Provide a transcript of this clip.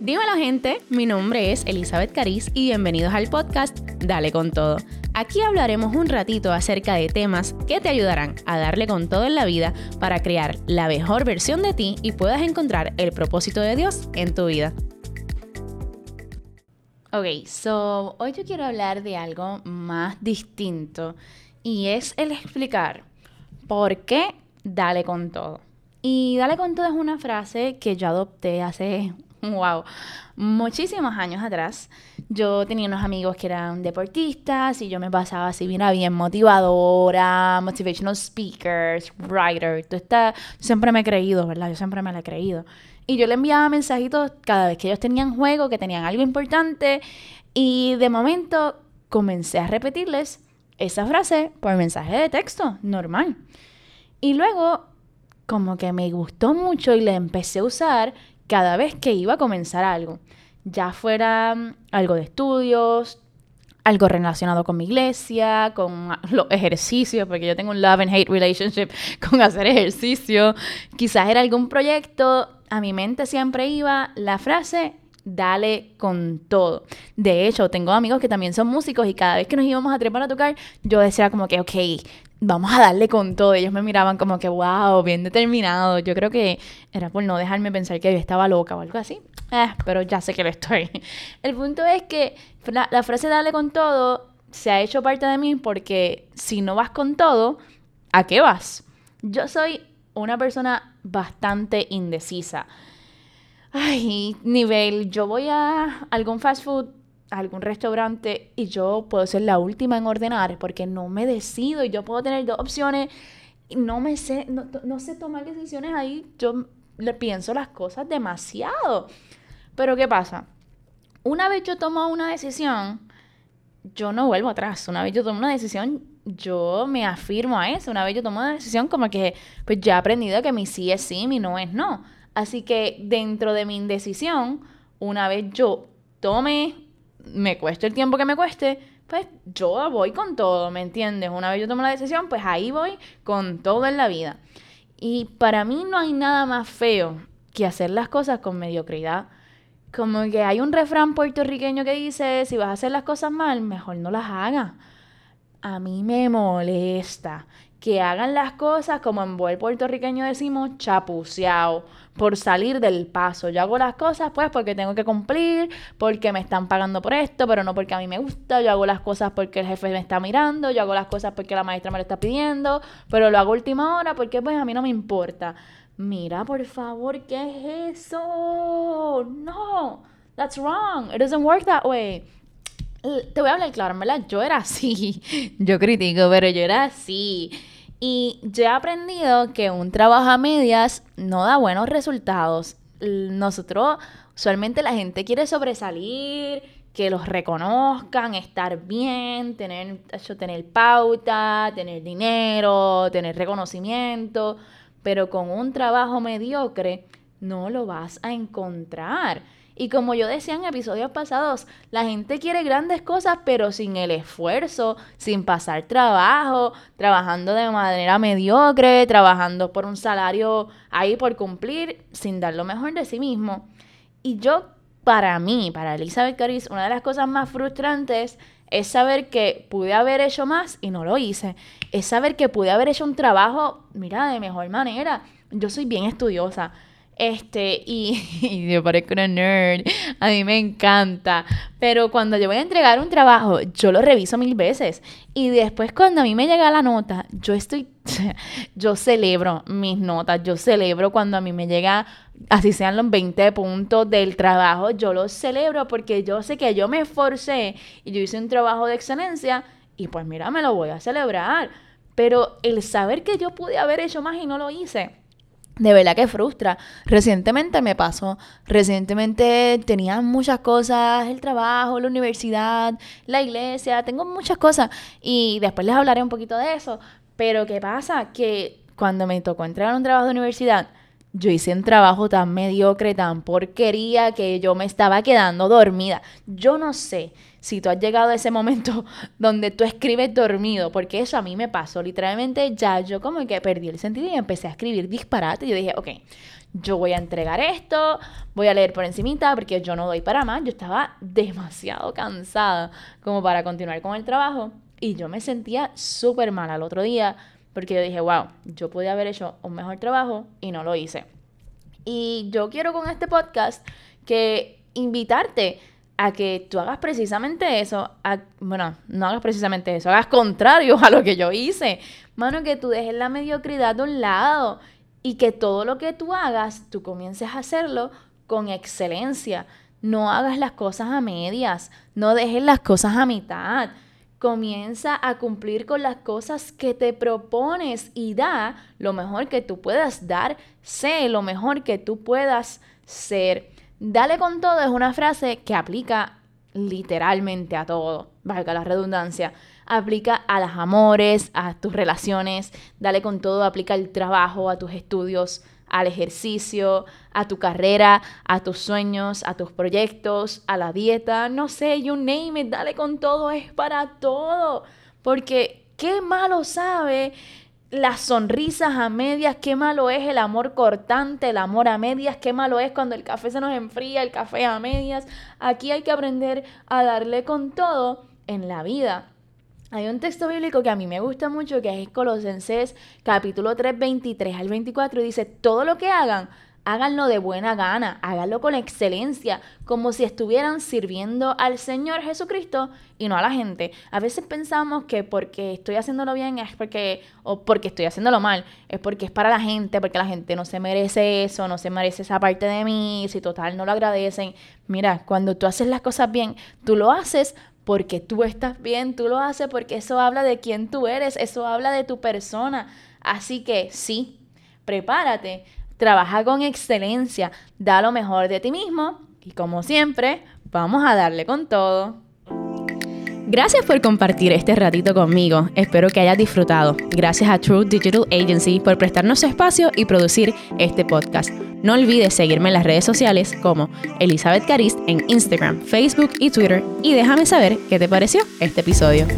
Dímelo gente, mi nombre es Elizabeth Cariz y bienvenidos al podcast Dale con todo. Aquí hablaremos un ratito acerca de temas que te ayudarán a darle con todo en la vida para crear la mejor versión de ti y puedas encontrar el propósito de Dios en tu vida. Ok, so hoy yo quiero hablar de algo más distinto y es el explicar por qué dale con todo. Y dale con todo es una frase que yo adopté hace wow, muchísimos años atrás, yo tenía unos amigos que eran deportistas y yo me pasaba así, mira, bien motivadora, motivational speakers, writer, todo está, siempre me he creído, ¿verdad? Yo siempre me lo he creído. Y yo le enviaba mensajitos cada vez que ellos tenían juego, que tenían algo importante, y de momento comencé a repetirles esa frase por mensaje de texto, normal. Y luego, como que me gustó mucho y le empecé a usar cada vez que iba a comenzar algo, ya fuera mm, algo de estudios, algo relacionado con mi iglesia, con los ejercicios, porque yo tengo un love and hate relationship con hacer ejercicio, quizás era algún proyecto, a mi mente siempre iba la frase dale con todo. De hecho, tengo amigos que también son músicos y cada vez que nos íbamos a trepar a tocar, yo decía como que, ok, vamos a darle con todo. Ellos me miraban como que, wow, bien determinado. Yo creo que era por no dejarme pensar que yo estaba loca o algo así. Eh, pero ya sé que lo estoy. El punto es que la, frase dale con todo se ha hecho parte de mí porque si no vas con todo, ¿a qué vas? Yo soy una persona bastante indecisa. Ay, nivel, yo voy a algún fast food algún restaurante y yo puedo ser la última en ordenar porque no me decido y yo puedo tener dos opciones y no me sé, no, sé tomar decisiones ahí, yo le pienso las cosas demasiado. Pero ¿qué pasa? Una vez yo tomo una decisión, yo no vuelvo atrás. Una vez yo tomo una decisión, yo me afirmo a eso. Una vez yo tomo una decisión, como que pues ya he aprendido que mi sí es sí, mi no es no. Así que dentro de mi indecisión, una vez yo tome me cueste el tiempo que me cueste, pues yo voy con todo, ¿me entiendes? Una vez yo tomo la decisión, pues ahí voy con todo en la vida. Y para mí no hay nada más feo que hacer las cosas con mediocridad. Como que hay un refrán puertorriqueño que dice, si vas a hacer las cosas mal, mejor no las hagas. A mí me molesta que hagan las cosas como en buen puertorriqueño decimos chapuceado por salir del paso. Yo hago las cosas pues porque tengo que cumplir, porque me están pagando por esto, pero no porque a mí me gusta. Yo hago las cosas porque el jefe me está mirando, yo hago las cosas porque la maestra me lo está pidiendo, pero lo hago última hora porque pues a mí no me importa. Mira, por favor, ¿qué es eso? No, that's wrong. It doesn't work that way. Te voy a hablar claro, ¿verdad? Yo era así. Yo critico, pero yo era así. Y yo he aprendido que un trabajo a medias no da buenos resultados. Nosotros, usualmente la gente quiere sobresalir, que los reconozcan, estar bien, tener, tener pauta, tener dinero, tener reconocimiento, pero con un trabajo mediocre no lo vas a encontrar. Y como yo decía en episodios pasados, la gente quiere grandes cosas, pero sin el esfuerzo, sin pasar trabajo, trabajando de manera mediocre, trabajando por un salario ahí por cumplir, sin dar lo mejor de sí mismo. Y yo, para mí, para Elizabeth Caris, una de las cosas más frustrantes es saber que pude haber hecho más y no lo hice. Es saber que pude haber hecho un trabajo, mira, de mejor manera. Yo soy bien estudiosa. Este, y, yo parezco una nerd, a mí me encanta, pero cuando yo voy a entregar un trabajo, yo lo reviso mil veces. Y después cuando a mí me llega la nota, yo estoy, yo celebro mis notas, yo celebro cuando a mí me llega, así sean los 20 puntos del trabajo, yo los celebro porque yo sé que yo me esforcé y yo hice un trabajo de excelencia y pues mira, me lo voy a celebrar, pero el saber que yo pude haber hecho más y no lo hice, de verdad que frustra. Recientemente me pasó, recientemente tenía muchas cosas, el trabajo, la universidad, la iglesia, tengo muchas cosas y después les hablaré un poquito de eso, pero ¿qué pasa? Que cuando me tocó entregar un trabajo de universidad, yo hice un trabajo tan mediocre, tan porquería, que yo me estaba quedando dormida. Yo no sé si tú has llegado a ese momento donde tú escribes dormido, porque eso a mí me pasó. Literalmente ya yo como que perdí el sentido y empecé a escribir disparate. Yo dije, ok, yo voy a entregar esto, voy a leer por encimita porque yo no doy para más. Yo estaba demasiado cansada como para continuar con el trabajo y yo me sentía súper mal al otro día porque yo dije, wow, yo podía haber hecho un mejor trabajo y no lo hice. Y yo quiero con este podcast que invitarte a que tú hagas precisamente eso, bueno, no hagas precisamente eso, hagas contrario a lo que yo hice. Mano, que tú dejes la mediocridad de un lado y que todo lo que tú hagas, tú comiences a hacerlo con excelencia. No hagas las cosas a medias, no dejes las cosas a mitad. Comienza a cumplir con las cosas que te propones y da lo mejor que tú puedas dar. Sé lo mejor que tú puedas ser. Dale con todo es una frase que aplica literalmente a todo, valga la redundancia aplica a los amores, a tus relaciones, dale con todo, aplica al trabajo, a tus estudios, al ejercicio, a tu carrera, a tus sueños, a tus proyectos, a la dieta, no sé, you name it, dale con todo, es para todo. Porque qué malo sabe las sonrisas a medias, qué malo es el amor cortante, el amor a medias, qué malo es cuando el café se nos enfría, el café a medias. Aquí hay que aprender a darle con todo en la vida. Hay un texto bíblico que a mí me gusta mucho, que es Colosenses capítulo 3, 23 al 24, y dice, todo lo que hagan, háganlo de buena gana, háganlo con excelencia, como si estuvieran sirviendo al Señor Jesucristo y no a la gente. A veces pensamos que porque estoy haciéndolo bien es porque, o porque estoy haciéndolo mal, es porque es para la gente, porque la gente no se merece eso, no se merece esa parte de mí, si total no lo agradecen. Mira, cuando tú haces las cosas bien, tú lo haces porque tú estás bien, tú lo haces porque eso habla de quién tú eres, eso habla de tu persona. Así que sí, prepárate, trabaja con excelencia, da lo mejor de ti mismo y como siempre, vamos a darle con todo. Gracias por compartir este ratito conmigo. Espero que hayas disfrutado. Gracias a True Digital Agency por prestarnos su espacio y producir este podcast. No olvides seguirme en las redes sociales como Elizabeth Carist en Instagram, Facebook y Twitter y déjame saber qué te pareció este episodio.